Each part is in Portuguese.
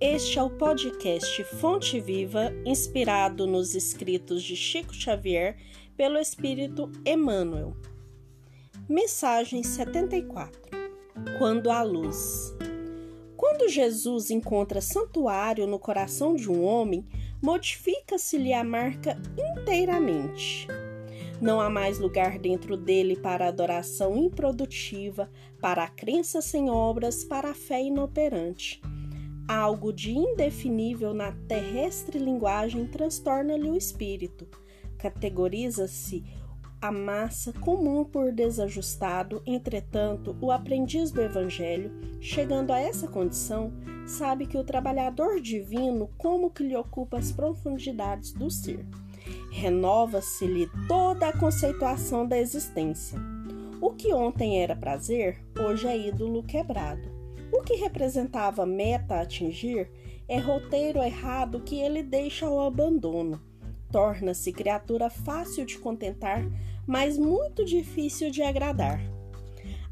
Este é o podcast Fonte Viva, inspirado nos escritos de Chico Xavier pelo Espírito Emmanuel. Mensagem 74 Quando a luz. Quando Jesus encontra santuário no coração de um homem, modifica-se-lhe a marca inteiramente. Não há mais lugar dentro dele para adoração improdutiva, para a crença sem obras, para a fé inoperante. Algo de indefinível na terrestre linguagem transtorna-lhe o espírito. Categoriza-se a massa comum por desajustado, entretanto, o aprendiz do Evangelho, chegando a essa condição, sabe que o trabalhador divino como que lhe ocupa as profundidades do ser. Renova-se-lhe toda a conceituação da existência. O que ontem era prazer, hoje é ídolo quebrado. O que representava meta a atingir é roteiro errado que ele deixa ao abandono. Torna-se criatura fácil de contentar, mas muito difícil de agradar.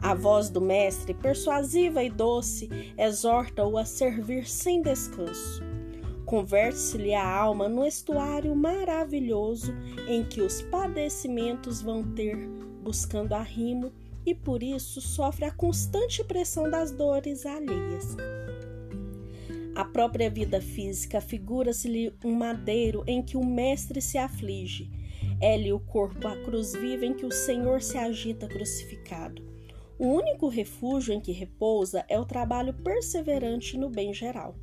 A voz do Mestre, persuasiva e doce, exorta-o a servir sem descanso. Converte-se-lhe a alma no estuário maravilhoso em que os padecimentos vão ter, buscando arrimo e por isso sofre a constante pressão das dores alheias. A própria vida física figura-se-lhe um madeiro em que o Mestre se aflige. É-lhe o corpo a cruz viva em que o Senhor se agita crucificado. O único refúgio em que repousa é o trabalho perseverante no bem geral.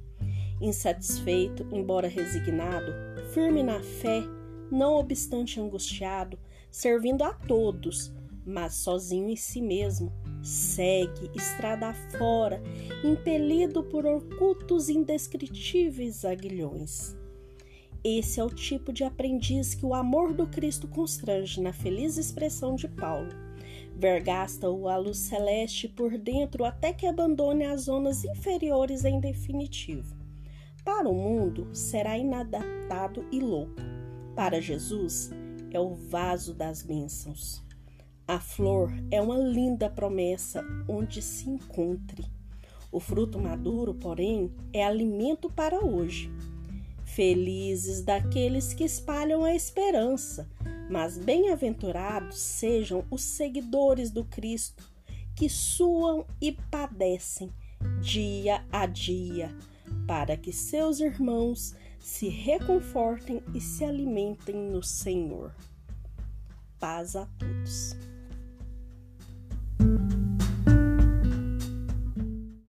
Insatisfeito, embora resignado, firme na fé, não obstante angustiado, servindo a todos, mas sozinho em si mesmo, segue estrada fora, impelido por ocultos indescritíveis aguilhões. Esse é o tipo de aprendiz que o amor do Cristo constrange na feliz expressão de Paulo. Vergasta-o a luz celeste por dentro até que abandone as zonas inferiores em definitivo. Para o mundo, será inadaptado e louco. Para Jesus, é o vaso das bênçãos. A flor é uma linda promessa onde se encontre. O fruto maduro, porém, é alimento para hoje. Felizes daqueles que espalham a esperança, mas bem-aventurados sejam os seguidores do Cristo, que suam e padecem dia a dia, para que seus irmãos se reconfortem e se alimentem no Senhor. Paz a todos.